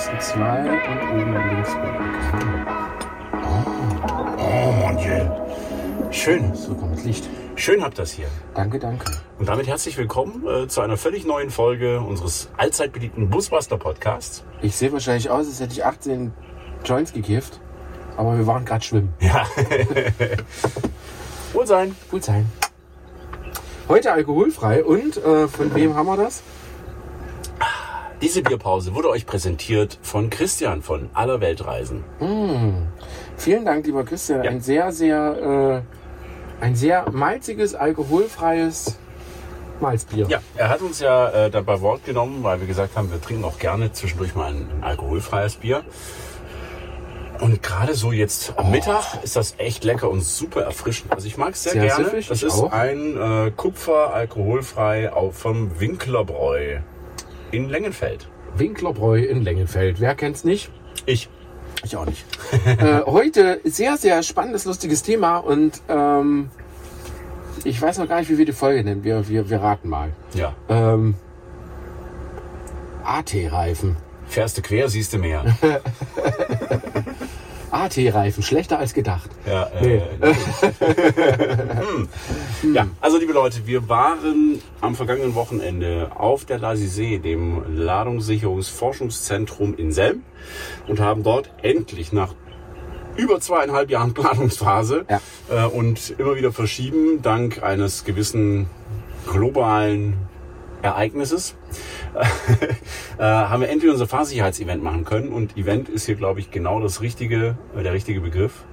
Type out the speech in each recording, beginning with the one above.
ersten zwei und oben links unten. Oh, mon Dieu. Schön. So kommt das Licht. Schön habt das hier. Danke, danke. Und damit herzlich willkommen äh, zu einer völlig neuen Folge unseres allzeit beliebten Busbuster Podcasts. Ich sehe wahrscheinlich aus, als hätte ich 18 Joints gekifft, aber wir waren gerade schwimmen. Ja. Wohl sein. Gut sein. Heute alkoholfrei und äh, von wem haben wir das? Diese Bierpause wurde euch präsentiert von Christian von Aller Weltreisen. Vielen Dank, lieber Christian. Ja. Ein sehr, sehr, äh, ein sehr malziges, alkoholfreies Malzbier. Ja, er hat uns ja äh, dabei Wort genommen, weil wir gesagt haben, wir trinken auch gerne zwischendurch mal ein, alkoholfreies Bier. Und gerade so jetzt am Mittag ist das echt lecker und super erfrischend. Also ich mag es sehr, Sehr gerne. süffig, das ist auch. ein äh, Kupfer alkoholfrei vom Winklerbräu in Lengenfeld. Winklerbräu in Lengenfeld. Wer kennt's nicht? Ich. Ich auch nicht. äh, heute sehr, sehr spannendes, lustiges Thema und ähm, ich weiß noch gar nicht, wie wir die Folge nennen. Wir, wir, wir raten mal. Ja. Ähm, AT-Reifen. Fährst du quer, siehst du mehr. AT-Reifen, schlechter als gedacht. Ja, äh, hm. ja, also liebe Leute, wir waren am vergangenen Wochenende auf der Lasisee, dem Ladungssicherungsforschungszentrum in Selm und haben dort endlich nach über zweieinhalb Jahren Planungsphase Ja. äh, und immer wieder verschieben, dank eines gewissen globalen Ereignisses, äh, haben wir endlich unser Fahrsicherheitsevent machen können. Und Event ist hier, glaube ich, genau das richtige, äh, der richtige Begriff.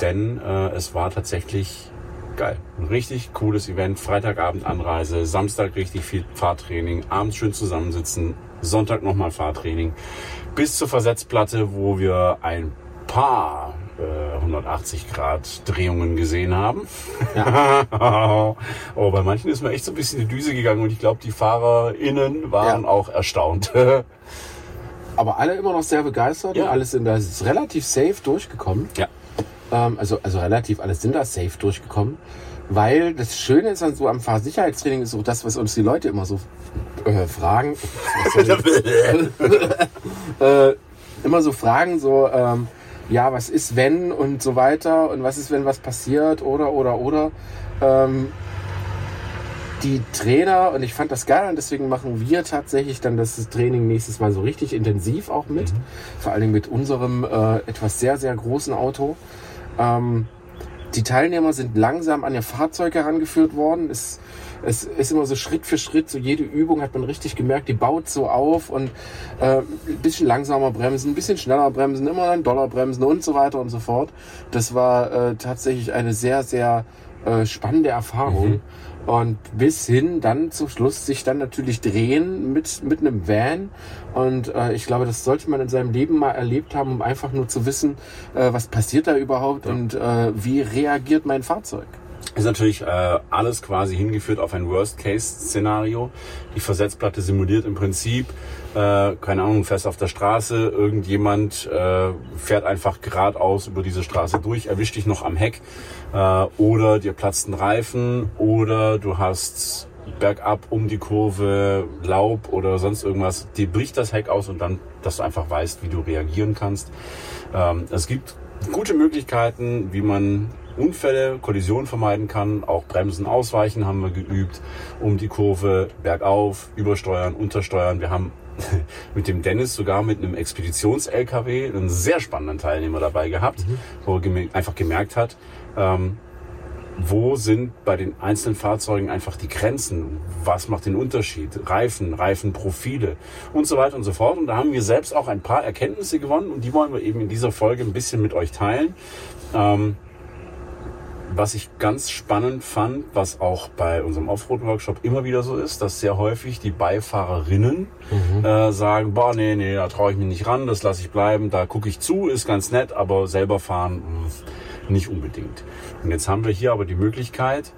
Denn äh, es war tatsächlich geil. Ein richtig cooles Event. Freitagabend Anreise, Samstag richtig viel Fahrtraining, abends schön zusammensitzen, Sonntag nochmal Fahrtraining. Bis zur Versetzplatte, wo wir ein paar äh, 180 Grad Drehungen gesehen haben. oh, bei manchen ist mir echt so ein bisschen die Düse gegangen und ich glaube, die FahrerInnen waren Ja. auch erstaunt. Aber alle immer noch sehr begeistert Ja. und alles sind da ist relativ safe durchgekommen. ja. Ähm, also, also relativ, alles sind da safe durchgekommen. Weil das Schöne ist an so am Fahrsicherheitstraining ist so das, was uns die Leute immer so äh, fragen. Äh, immer so fragen, so, ähm, ja, was ist wenn und so weiter und was ist, wenn was passiert oder, oder, oder. Ähm, die Trainer, und ich fand das geil, und deswegen machen wir tatsächlich dann das Training nächstes Mal so richtig intensiv auch mit. Vor allen Dingen mit unserem äh, etwas sehr, sehr großen Auto. Ähm, die Teilnehmer sind langsam an ihr Fahrzeug herangeführt worden. Es, es ist immer so Schritt für Schritt, so jede Übung hat man richtig gemerkt, die baut so auf und äh, ein bisschen langsamer bremsen, ein bisschen schneller bremsen, immer dann doller bremsen und so weiter und so fort. Das war äh, tatsächlich eine sehr, sehr äh, spannende Erfahrung. Und bis hin dann zum Schluss sich dann natürlich drehen mit, mit einem Van. Und äh, ich glaube, das sollte man in seinem Leben mal erlebt haben, um einfach nur zu wissen, äh, was passiert da überhaupt und äh, wie reagiert mein Fahrzeug. Ist natürlich äh, alles quasi hingeführt auf ein Worst-Case-Szenario. Die Versetzplatte simuliert im Prinzip, äh, keine Ahnung, fährst auf der Straße, irgendjemand äh, fährt einfach geradeaus über diese Straße durch, erwischt dich noch am Heck äh, oder dir platzt ein Reifen oder du hast bergab um die Kurve Laub oder sonst irgendwas, dir bricht das Heck aus und dann, dass du einfach weißt, wie du reagieren kannst. Ähm, es gibt gute Möglichkeiten, wie man Unfälle, Kollisionen vermeiden kann. Auch Bremsen ausweichen haben wir geübt, um die Kurve bergauf, übersteuern, untersteuern. Wir haben mit dem Dennis sogar mit einem Expeditions-LKW einen sehr spannenden Teilnehmer dabei gehabt, wo er einfach gemerkt hat, ähm, wo sind bei den einzelnen Fahrzeugen einfach die Grenzen? Was macht den Unterschied? Reifen, Reifenprofile und so weiter und so fort. Und da haben wir selbst auch ein paar Erkenntnisse gewonnen und die wollen wir eben in dieser Folge ein bisschen mit euch teilen. Ähm, was ich ganz spannend fand, was auch bei unserem Offroad-Workshop immer wieder so ist, dass sehr häufig die Beifahrerinnen äh, sagen, boah, nee, nee, da traue ich mich nicht ran, das lasse ich bleiben, da gucke ich zu, ist ganz nett, aber selber fahren mh, nicht unbedingt. Und jetzt haben wir hier aber die Möglichkeit,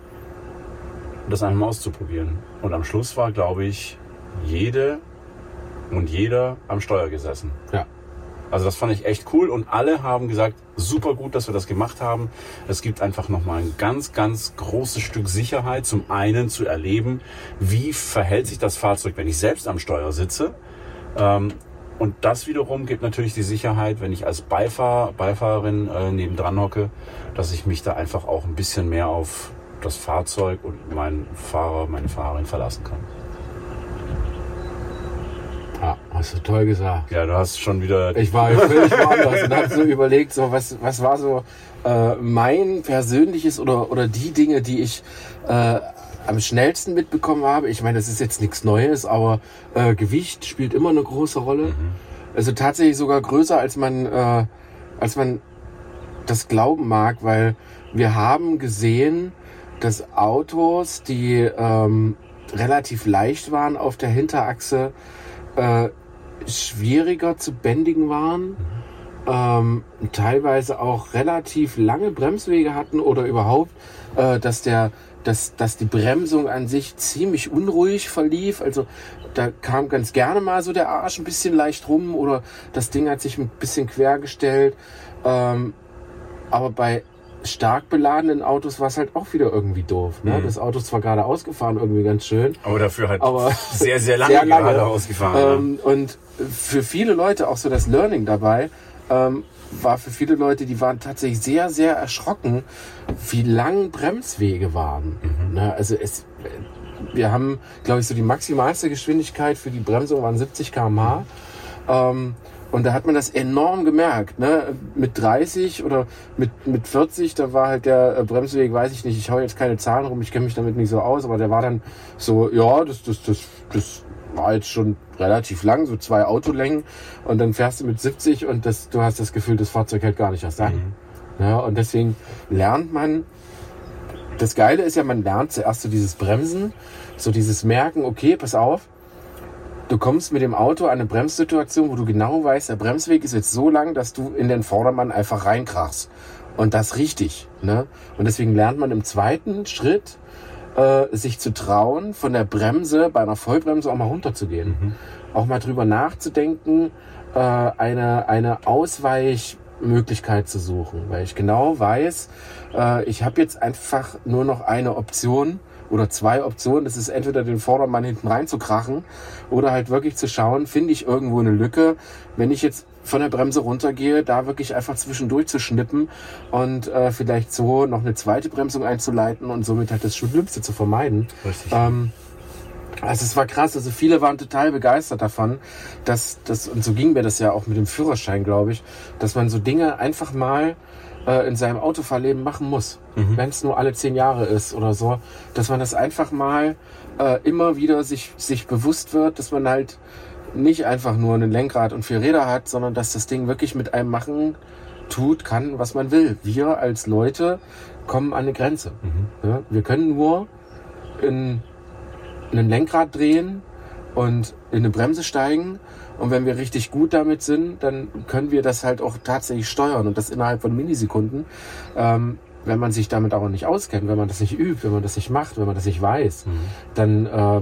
das einfach mal auszuprobieren. Und am Schluss war, glaube ich, jede und jeder am Steuer gesessen. Ja. Also das fand ich echt cool und alle haben gesagt, super gut, dass wir das gemacht haben. Es gibt einfach nochmal ein ganz, ganz großes Stück Sicherheit. Zum einen zu erleben, wie verhält sich das Fahrzeug, wenn ich selbst am Steuer sitze. Ähm, und das wiederum gibt natürlich die Sicherheit, wenn ich als Beifahrer, Beifahrerin äh, nebendran hocke, dass ich mich da einfach auch ein bisschen mehr auf das Fahrzeug und meinen Fahrer, meine Fahrerin verlassen kann. Ja, hast du toll gesagt. Ja, du hast schon wieder. Ich war völlig woanders und habe so überlegt, so was, was war so äh, mein persönliches oder, oder die Dinge, die ich äh, am schnellsten mitbekommen habe. Ich meine, das ist jetzt nichts Neues, aber äh, Gewicht spielt immer eine große Rolle. Mhm. Also tatsächlich sogar größer, als man, äh, als man das glauben mag, weil wir haben gesehen, dass Autos, die ähm, relativ leicht waren auf der Hinterachse, äh, schwieriger zu bändigen waren. Ähm, teilweise auch relativ lange Bremswege hatten oder überhaupt, äh, dass der dass, dass die Bremsung an sich ziemlich unruhig verlief. Also da kam ganz gerne mal so der Arsch ein bisschen leicht rum oder das Ding hat sich ein bisschen quergestellt. Ähm, aber bei stark beladenen Autos war es halt auch wieder irgendwie doof. Ne? Mhm. Das Auto ist zwar gerade ausgefahren, irgendwie ganz schön. Aber dafür halt aber sehr, sehr lange, sehr lange. gerade ausgefahren. Ähm, ja. Und für viele Leute auch so das Learning dabei. Ähm, war für viele Leute, die waren tatsächlich sehr, sehr erschrocken, wie lang Bremswege waren. Mhm. Ne? Also es, wir haben, glaube ich, so die maximalste Geschwindigkeit für die Bremsung waren 70 km/h. Mhm. Ähm, und da hat man das enorm gemerkt. Ne? Mit 30 oder mit, mit 40, da war halt der äh, Bremsweg, weiß ich nicht, ich hau jetzt keine Zahlen rum, ich kenne mich damit nicht so aus, aber der war dann so, ja, das, das, das, das war jetzt schon relativ lang, so zwei Autolängen. Und dann fährst du mit 70 und das, du hast das Gefühl, das Fahrzeug hält gar nicht erst an. Mhm. Ja, und deswegen lernt man, das Geile ist ja, man lernt zuerst so dieses Bremsen, so dieses Merken, okay, pass auf, du kommst mit dem Auto an eine Bremssituation, wo du genau weißt, der Bremsweg ist jetzt so lang, dass du in den Vordermann einfach reinkrachst. Und das richtig. Ne? Und deswegen lernt man im zweiten Schritt, äh, sich zu trauen, von der Bremse bei einer Vollbremse auch mal runterzugehen. Mhm. Auch mal drüber nachzudenken, äh, eine, eine Ausweichmöglichkeit zu suchen. Weil ich genau weiß, äh, ich habe jetzt einfach nur noch eine Option oder zwei Optionen. Das ist entweder den Vordermann hinten reinzukrachen oder halt wirklich zu schauen, finde ich irgendwo eine Lücke. Wenn ich jetzt von der Bremse runtergehe, da wirklich einfach zwischendurch zu schnippen und äh, vielleicht so noch eine zweite Bremsung einzuleiten und somit halt das Schlimmste zu vermeiden. Richtig. Ähm, also es war krass, also viele waren total begeistert davon, dass das, und so ging mir das ja auch mit dem Führerschein, glaube ich, dass man so Dinge einfach mal äh, in seinem Autofahrleben machen muss. Mhm. Wenn es nur alle zehn Jahre ist oder so. Dass man das einfach mal äh, immer wieder sich, sich bewusst wird, dass man halt nicht einfach nur ein Lenkrad und vier Räder hat, sondern dass das Ding wirklich mit einem machen tut, kann, was man will. Wir als Leute kommen an eine Grenze. Mhm. Ja, wir können nur in, in ein Lenkrad drehen und in eine Bremse steigen und wenn wir richtig gut damit sind, dann können wir das halt auch tatsächlich steuern und das innerhalb von Millisekunden. Ähm, wenn man sich damit auch nicht auskennt, wenn man das nicht übt, wenn man das nicht macht, wenn man das nicht weiß, mhm. dann äh,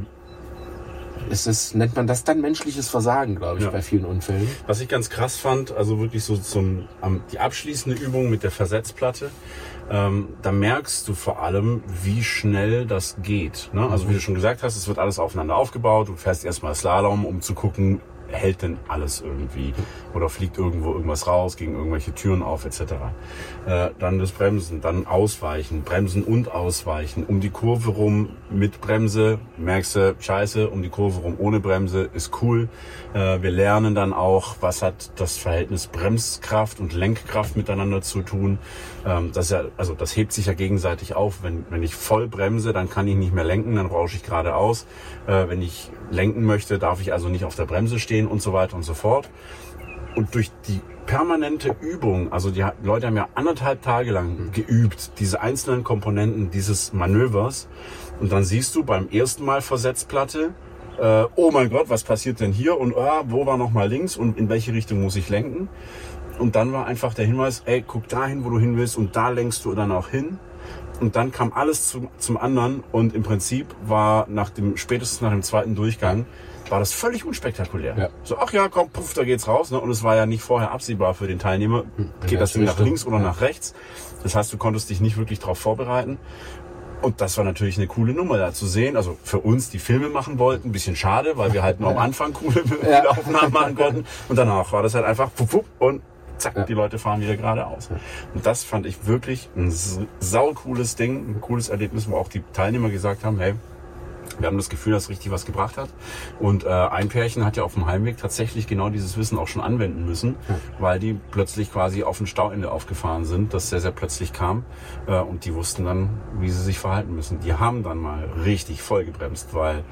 ist es, nennt man das dann menschliches Versagen, glaube ich, ja. bei vielen Unfällen. Was ich ganz krass fand, also wirklich so zum, um, die abschließende Übung mit der Versetzplatte, ähm, da merkst du vor allem, wie schnell das geht. Ne? Also wie du schon gesagt hast, es wird alles aufeinander aufgebaut. Du fährst erstmal Slalom, um zu gucken, hält denn alles irgendwie oder fliegt irgendwo irgendwas raus, gegen irgendwelche Türen auf etc. Äh, dann das Bremsen, dann Ausweichen, Bremsen und Ausweichen, um die Kurve rum mit Bremse, merkst du, scheiße, um die Kurve rum ohne Bremse ist cool. Äh, wir lernen dann auch, was hat das Verhältnis Bremskraft und Lenkkraft miteinander zu tun. Ähm, das ja, also das hebt sich ja gegenseitig auf. Wenn, wenn ich voll bremse, dann kann ich nicht mehr lenken, dann rausche ich geradeaus. Äh, wenn ich lenken möchte, darf ich also nicht auf der Bremse stehen und so weiter und so fort. Und durch die permanente Übung, also die Leute haben ja anderthalb Tage lang geübt, diese einzelnen Komponenten dieses Manövers. Und dann siehst du beim ersten Mal Versetzplatte, äh, oh mein Gott, was passiert denn hier? Und oh, wo war noch mal links und in welche Richtung muss ich lenken? Und dann war einfach der Hinweis, ey, guck dahin, wo du hin willst und da lenkst du dann auch hin. Und dann kam alles zum, zum anderen und im Prinzip war nach dem, spätestens nach dem zweiten Durchgang, war das völlig unspektakulär. Ja. So, ach ja, komm, puff, da geht's raus. Ne? Und es war ja nicht vorher absehbar für den Teilnehmer, hm, geht ja, das Ding nach links oder ja. nach rechts. Das heißt, du konntest dich nicht wirklich darauf vorbereiten. Und das war natürlich eine coole Nummer da zu sehen. Also für uns, die Filme machen wollten, ein bisschen schade, weil wir halt nur am Anfang coole ja. Aufnahmen machen konnten. Und danach war das halt einfach wupp, wupp, und zack, ja. die Leute fahren wieder geradeaus. Und das fand ich wirklich ein sau cooles Ding, ein cooles Erlebnis, wo auch die Teilnehmer gesagt haben, hey, wir haben das Gefühl, dass es richtig was gebracht hat. Und äh, ein Pärchen hat ja auf dem Heimweg tatsächlich genau dieses Wissen auch schon anwenden müssen, ja. weil die plötzlich quasi auf ein Stauende aufgefahren sind, das sehr, sehr plötzlich kam. Äh, und die wussten dann, wie sie sich verhalten müssen. Die haben dann mal richtig voll gebremst, weil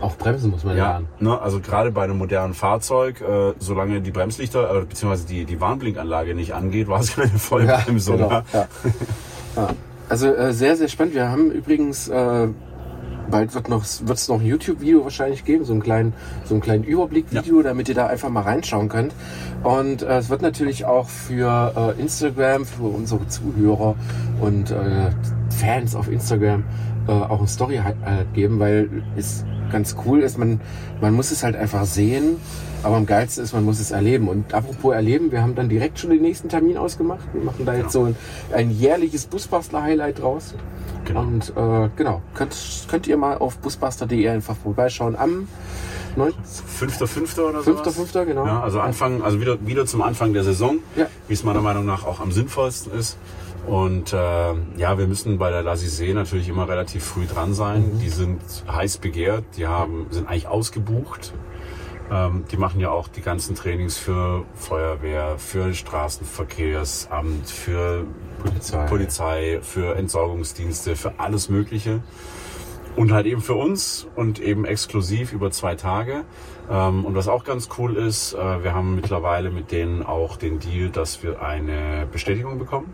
auch bremsen muss man ja lernen. Ne, also gerade bei einem modernen Fahrzeug, äh, solange die Bremslichter äh, bzw. die, die Warnblinkanlage nicht angeht, war es keine Vollbremsung. Ja, genau. ja. ja. Also äh, sehr, sehr spannend. Wir haben übrigens äh, bald wird noch es noch ein YouTube-Video wahrscheinlich geben, so einen kleinen so einen kleinen Überblick-Video, ja. damit ihr da einfach mal reinschauen könnt. Und äh, es wird natürlich auch für äh, Instagram, für unsere Zuhörer und äh, Fans auf Instagram äh, auch ein Story halt, geben, weil es ganz cool ist. Man man muss es halt einfach sehen. Aber am geilsten ist, man muss es erleben. Und apropos erleben, wir haben dann direkt schon den nächsten Termin ausgemacht. Wir machen da jetzt genau. so ein, ein jährliches Busbastler-Highlight draus. Genau. Und äh, genau, könnt, könnt ihr mal auf busbuster.de einfach vorbeischauen am 5.5. oder so. 5.5. genau. Ja, also Anfang, also wieder, wieder zum Anfang der Saison, ja. wie es meiner Meinung nach auch am sinnvollsten ist. Und äh, ja, wir müssen bei der Lasisee natürlich immer relativ früh dran sein. Mhm. Die sind heiß begehrt, die haben, sind eigentlich ausgebucht. Ähm, die machen ja auch die ganzen Trainings für Feuerwehr, für Straßenverkehrsamt, für Polizei. Polizei, für Entsorgungsdienste, für alles Mögliche. Und halt eben für uns und eben exklusiv über zwei Tage. Ähm, und was auch ganz cool ist, äh, wir haben mittlerweile mit denen auch den Deal, dass wir eine Bestätigung bekommen.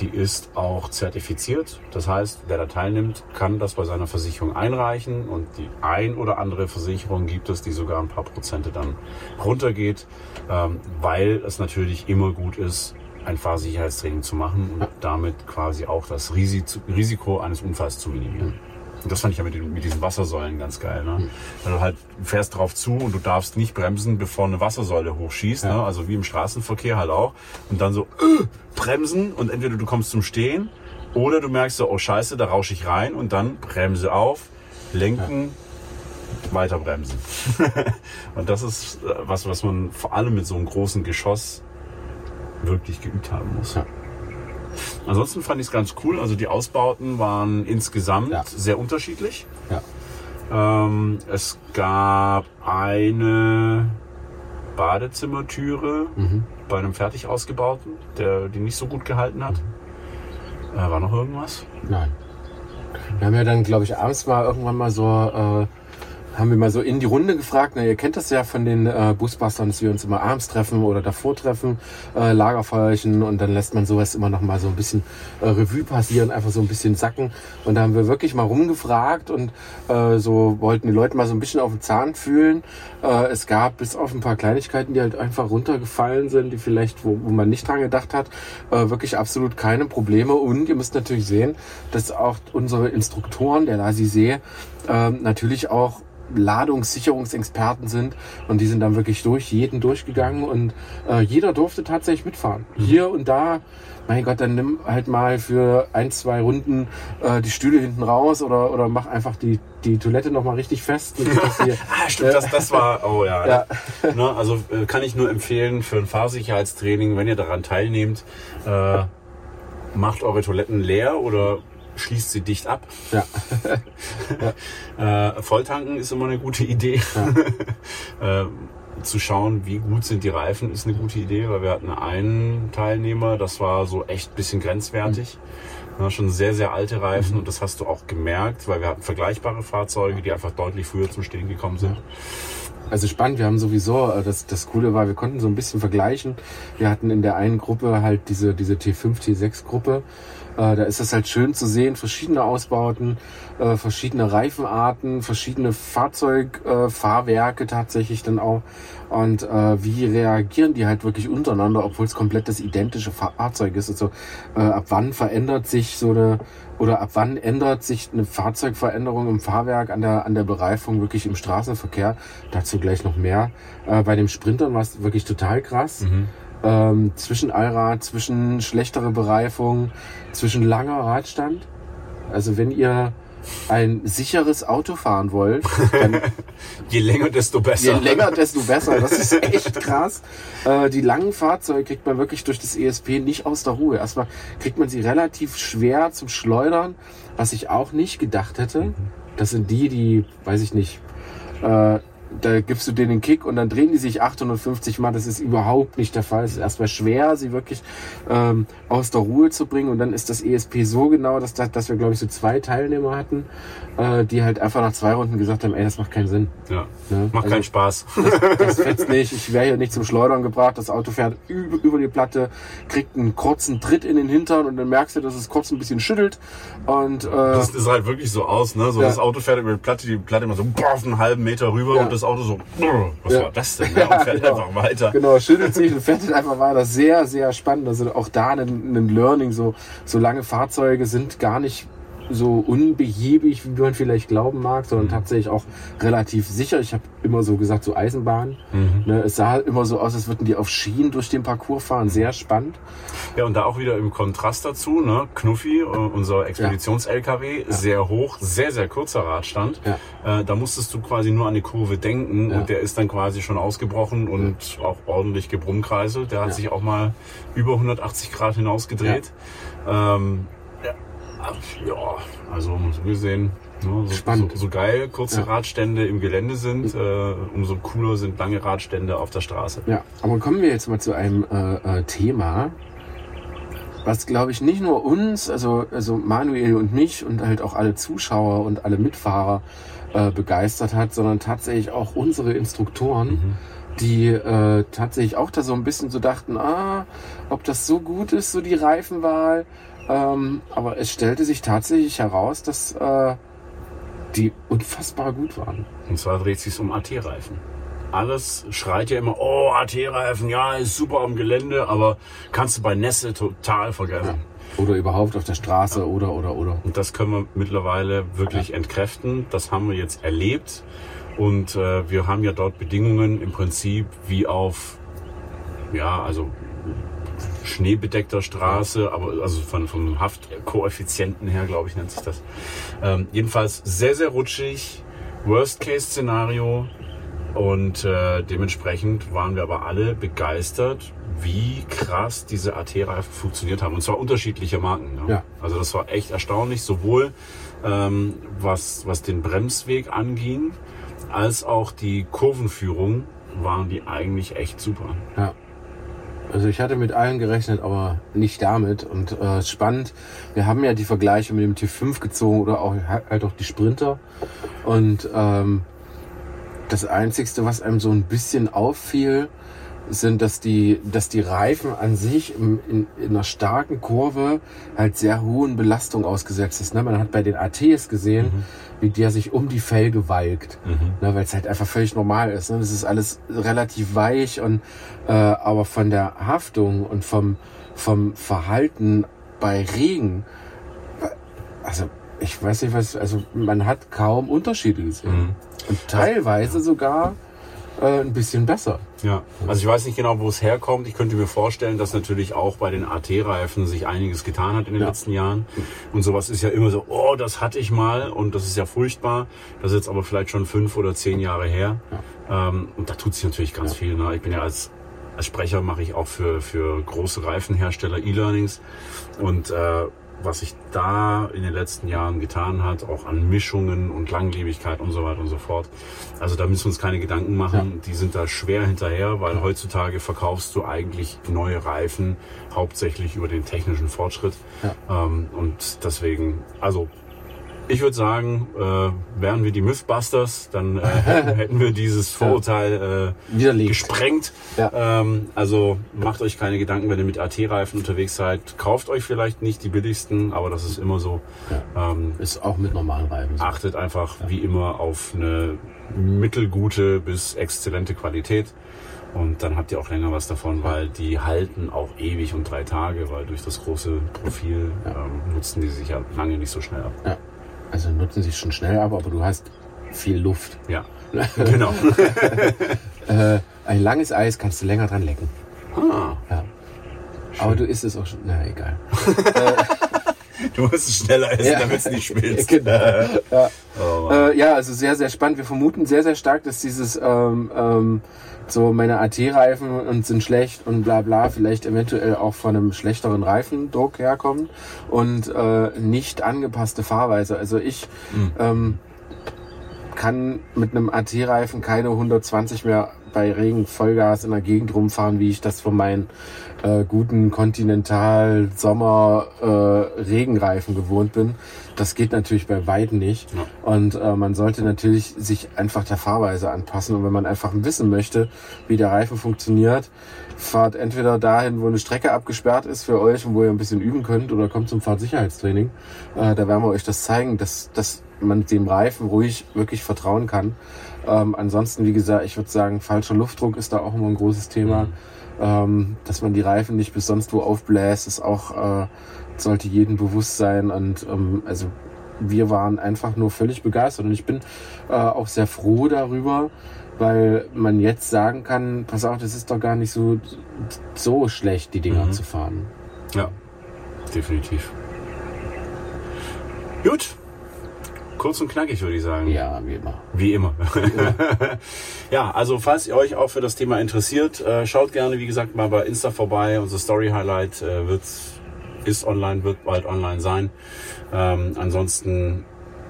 Die ist auch zertifiziert. Das heißt, wer da teilnimmt, kann das bei seiner Versicherung einreichen und die ein oder andere Versicherung gibt es, die sogar ein paar Prozente dann runtergeht, ähm, weil es natürlich immer gut ist, ein Fahrsicherheitstraining zu machen und damit quasi auch das Risiko eines Unfalls zu minimieren. Und das fand ich ja mit, den, mit diesen Wassersäulen ganz geil. Ne? Mhm. Weil du halt fährst drauf zu und du darfst nicht bremsen, bevor eine Wassersäule hochschießt. Ja. Ne? Also wie im Straßenverkehr halt auch. Und dann so äh, bremsen und entweder du kommst zum Stehen oder du merkst so, oh scheiße, da rausche ich rein und dann bremse auf, lenken, ja. weiter bremsen. und das ist äh, was, was man vor allem mit so einem großen Geschoss wirklich geübt haben muss. Ja. Ansonsten fand ich es ganz cool. Also die Ausbauten waren insgesamt ja. sehr unterschiedlich. Ja. Ähm, es gab eine Badezimmertüre mhm. bei einem fertig ausgebauten, der die nicht so gut gehalten hat. Mhm. Äh, war noch irgendwas? Nein. Wir haben ja dann, glaube ich, abends mal irgendwann mal so äh, haben wir mal so in die Runde gefragt. Na, ihr kennt das ja von den äh, Busbustern, dass wir uns immer abends treffen oder davor treffen, äh, Lagerfeuerchen und dann lässt man sowas immer noch mal so ein bisschen äh, Revue passieren, einfach so ein bisschen sacken. Und da haben wir wirklich mal rumgefragt und äh, so wollten die Leute mal so ein bisschen auf den Zahn fühlen. Äh, es gab bis auf ein paar Kleinigkeiten, die halt einfach runtergefallen sind, die vielleicht, wo, wo man nicht dran gedacht hat, äh, wirklich absolut keine Probleme. Und ihr müsst natürlich sehen, dass auch unsere Instruktoren der Lasisee äh, natürlich auch Ladungssicherungsexperten sind und die sind dann wirklich durch jeden durchgegangen und äh, jeder durfte tatsächlich mitfahren. Mhm. Hier und da, mein Gott, dann nimm halt mal für ein, zwei Runden äh, die Stühle hinten raus oder, oder mach einfach die, die Toilette nochmal richtig fest. Ah, stimmt, das, das war, oh ja. ja. Ne, also äh, kann ich nur empfehlen für ein Fahrsicherheitstraining, wenn ihr daran teilnehmt, äh, macht eure Toiletten leer oder schließt sie dicht ab. Ja. äh, Volltanken ist immer eine gute Idee. Ja. äh, zu schauen, wie gut sind die Reifen, ist eine gute Idee, weil wir hatten einen Teilnehmer, das war so echt ein bisschen grenzwertig. Mhm. Ja, schon sehr, sehr alte Reifen mhm. und das hast du auch gemerkt, weil wir hatten vergleichbare Fahrzeuge, die einfach deutlich früher zum Stehen gekommen sind. Also spannend, wir haben sowieso, äh, das, das Coole war, wir konnten so ein bisschen vergleichen. Wir hatten in der einen Gruppe halt diese, diese T5, T6 Gruppe da ist es halt schön zu sehen, verschiedene Ausbauten, äh, verschiedene Reifenarten, verschiedene Fahrzeugfahrwerke äh, tatsächlich dann auch. Und äh, wie reagieren die halt wirklich untereinander, obwohl es komplett das identische Fahrzeug ist. Also äh, ab wann verändert sich so eine oder ab wann ändert sich eine Fahrzeugveränderung im Fahrwerk an der, an der Bereifung wirklich im Straßenverkehr? Dazu gleich noch mehr. Äh, bei dem Sprintern war es wirklich total krass. Mhm ähm, zwischen Allrad, zwischen schlechtere Bereifung, zwischen langer Radstand. Also wenn ihr ein sicheres Auto fahren wollt, dann Je länger, desto besser. je länger, desto besser. Das ist echt krass. Äh, die langen Fahrzeuge kriegt man wirklich durch das ESP nicht aus der Ruhe. Erstmal kriegt man sie relativ schwer zum Schleudern, was ich auch nicht gedacht hätte. Das sind die, die, weiß ich nicht, äh, da gibst du denen den Kick und dann drehen die sich 850 Mal. Das ist überhaupt nicht der Fall. Es ist erstmal schwer, sie wirklich ähm, aus der Ruhe zu bringen. Und dann ist das ESP so genau, dass, dass wir, glaube ich, so zwei Teilnehmer hatten, äh, die halt einfach nach zwei Runden gesagt haben, ey, das macht keinen Sinn. Ja. Ne? Macht Also- keinen Spaß. Das fetzt nicht. Ich wäre hier nicht zum Schleudern gebracht. Das Auto fährt über, über die Platte, kriegt einen kurzen Tritt in den Hintern und dann merkst du, dass es kurz ein bisschen schüttelt. Und äh, Das ist halt wirklich so aus, ne? So Ja. das Auto fährt über die Platte, die Platte immer so boah, auf einen halben Meter rüber Ja. und das Auto so, was Ja. war das denn? Ja, und fährt genau. einfach weiter. Genau, schüttelt sich und fährt einfach weiter. Sehr, sehr spannend. Also auch da ein, ein Learning. So, so lange Fahrzeuge sind gar nicht so unbehäbig, wie man vielleicht glauben mag, Mhm. sondern tatsächlich auch relativ sicher. Ich habe immer so gesagt, so Eisenbahn. Mhm. Ne, es sah immer so aus, als würden die auf Schienen durch den Parcours fahren. Sehr spannend. Ja, und da auch wieder im Kontrast dazu, ne? Knuffi, äh, unser Expeditions-LKW, sehr hoch, sehr, sehr kurzer Radstand. Ja. Äh, da musstest du quasi nur an die Kurve denken Ja. und der ist dann quasi schon ausgebrochen und auch ordentlich gebrummkreiselt. Der hat Ja. sich auch mal über 180 Grad hinausgedreht. Ähm, ja, also so gesehen. Ne, so, Spannend. So, so geil kurze Ja. Radstände im Gelände sind, äh, umso cooler sind lange Radstände auf der Straße. Ja, aber kommen wir jetzt mal zu einem äh, äh, Thema, was glaube ich nicht nur uns, also, also Manuel und mich und halt auch alle Zuschauer und alle Mitfahrer äh, begeistert hat, sondern tatsächlich auch unsere Instruktoren, die äh, tatsächlich auch da so ein bisschen so dachten, ah, ob das so gut ist, so die Reifenwahl. Ähm, aber es stellte sich tatsächlich heraus, dass äh, die unfassbar gut waren. Und zwar dreht sich um AT-Reifen. Alles schreit ja immer, oh, AT-Reifen, ja, ist super am Gelände, aber kannst du bei Nässe total vergessen. Oder überhaupt auf der Straße oder oder oder. Und das können wir mittlerweile wirklich entkräften. Das haben wir jetzt erlebt. Und äh, wir haben ja dort Bedingungen im Prinzip wie auf, ja, also schneebedeckter Straße, aber also von, vom Haftkoeffizienten her, glaube ich, nennt sich das. Ähm, jedenfalls sehr, sehr rutschig. Worst-Case-Szenario. Und äh, dementsprechend waren wir aber alle begeistert, wie krass diese AT-Reifen funktioniert haben. Und zwar unterschiedliche Marken. Ne? Ja. Also das war echt erstaunlich, sowohl ähm, was, was den Bremsweg anging, als auch die Kurvenführung waren die eigentlich echt super. Ja. Also ich hatte mit allen gerechnet, aber nicht damit. Und äh, spannend, wir haben ja die Vergleiche mit dem T5 gezogen oder auch halt auch die Sprinter. Und ähm, das Einzigste, was einem so ein bisschen auffiel, sind, dass die, dass die Reifen an sich im, in, in einer starken Kurve halt sehr hohen Belastungen ausgesetzt ist. Ne? Man hat bei den ATs gesehen, wie der sich um die Felge walkt, ne? weil es halt einfach völlig normal ist. Ne? Das ist alles relativ weich und äh, aber von der Haftung und vom, vom Verhalten bei Regen, also ich weiß nicht was, also man hat kaum Unterschiede gesehen. Und teilweise sogar äh, ein bisschen besser. Ja, also ich weiß nicht genau, wo es herkommt. Ich könnte mir vorstellen, dass natürlich auch bei den AT-Reifen sich einiges getan hat in den Ja. letzten Jahren. Und sowas ist ja immer so, oh, das hatte ich mal und das ist ja furchtbar. Das ist jetzt aber vielleicht schon fünf oder zehn Jahre her. Ähm, und da tut sich natürlich ganz viel. Ne? Ich bin ja als, als Sprecher mache ich auch für, für große Reifenhersteller E-Learnings. Und äh, was sich da in den letzten Jahren getan hat, auch an Mischungen und Langlebigkeit und so weiter und so fort. Also da müssen wir uns keine Gedanken machen. Die sind da schwer hinterher, weil heutzutage verkaufst du eigentlich neue Reifen hauptsächlich über den technischen Fortschritt. Ähm, und deswegen, also ich würde sagen, äh, wären wir die Mythbusters, dann äh, hätten, wir dieses Vorurteil äh, gesprengt. Ja. Ähm, also macht euch keine Gedanken, wenn ihr mit AT-Reifen unterwegs seid. Kauft euch vielleicht nicht die billigsten, aber das ist immer so. Ähm, Ist auch mit normalen Reifen. so. achtet einfach wie immer auf eine mittelgute bis exzellente Qualität. Und dann habt ihr auch länger was davon, weil die halten auch ewig und drei Tage, weil durch das große Profil ähm, nutzen die sich ja lange nicht so schnell ab. Also nutzen sich schon schnell ab, aber du hast viel Luft. Ja, genau. Äh, ein langes Eis kannst du länger dran lecken. ah, Ja. Aber du isst es auch schon. Na, egal. Du musst schneller essen, ja. damit es nicht schmilzt. genau. ja. Oh, äh, ja, also sehr, sehr spannend. Wir vermuten sehr, sehr stark, dass dieses ähm, ähm, so meine AT-Reifen und sind schlecht und bla bla vielleicht eventuell auch von einem schlechteren Reifendruck herkommt und äh, nicht angepasste Fahrweise. Also ich mhm. ähm, kann mit einem AT-Reifen keine 120 mehr bei Regen Vollgas in der Gegend rumfahren, wie ich das von meinen äh, guten Continental Sommer äh, Regenreifen gewohnt bin. Das geht natürlich bei weitem nicht. Ja. Und äh, man sollte natürlich sich einfach der Fahrweise anpassen. Und wenn man einfach wissen möchte, wie der Reifen funktioniert, fahrt entweder dahin, wo eine Strecke abgesperrt ist für euch und wo ihr ein bisschen üben könnt, oder kommt zum Fahrtsicherheitstraining. Äh, da werden wir euch das zeigen, dass, dass man dem Reifen ruhig wirklich vertrauen kann. Ähm, ansonsten, wie gesagt, ich würde sagen, falscher Luftdruck ist da auch immer ein großes Thema. Mhm. Ähm, dass man die Reifen nicht bis sonst wo aufbläst, ist auch, äh, sollte jedem bewusst sein. Und ähm, also wir waren einfach nur völlig begeistert. Und ich bin äh, auch sehr froh darüber, weil man jetzt sagen kann, pass auf, das ist doch gar nicht so, so schlecht, die Dinger mhm. zu fahren. Ja, definitiv. Gut, Kurz und knackig, würde ich sagen. Ja, wie immer. Wie immer. Wie immer. ja, also falls ihr euch auch für das Thema interessiert, äh, schaut gerne, wie gesagt, mal bei Insta vorbei. Unser Story Highlight äh, wird, ist online, wird bald online sein. Ähm, ansonsten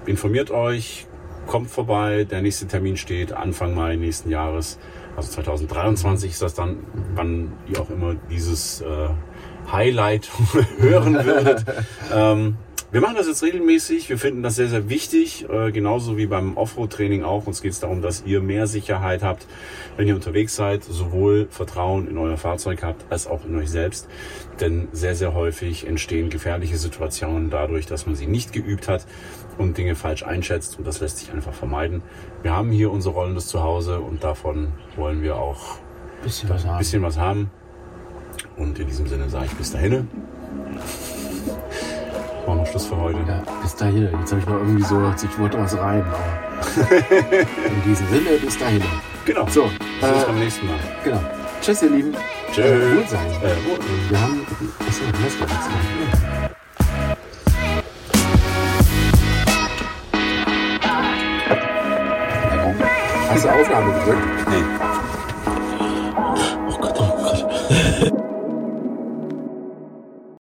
informiert euch, kommt vorbei. Der nächste Termin steht Anfang Mai nächsten Jahres. Also 2023 ist das dann, wann ihr auch immer dieses äh, Highlight hören würdet. ähm, wir machen das jetzt regelmäßig. Wir finden das sehr, sehr wichtig. Äh, genauso wie beim Offroad-Training auch. Uns geht es darum, dass ihr mehr Sicherheit habt, wenn ihr unterwegs seid. Sowohl Vertrauen in euer Fahrzeug habt, als auch in euch selbst. Denn sehr, sehr häufig entstehen gefährliche Situationen dadurch, dass man sie nicht geübt hat und Dinge falsch einschätzt. Und das lässt sich einfach vermeiden. Wir haben hier unsere Rollen des Zuhause und davon wollen wir auch bisschen was haben. Bisschen was haben. Und in diesem Sinne sage ich bis dahin. Machen Schluss für heute. Ja, bis dahin. Jetzt habe ich noch irgendwie so, ich wollte was rein. in diesem Sinne, bis dahin. Genau. So, bis äh, beim nächsten Mal. Genau. Tschüss, ihr Lieben. Tschüss. Äh, gut sein. Äh, gut. Wir haben. Achso, du hast gar nichts mehr. Hast du Aufnahme gedrückt? Nee.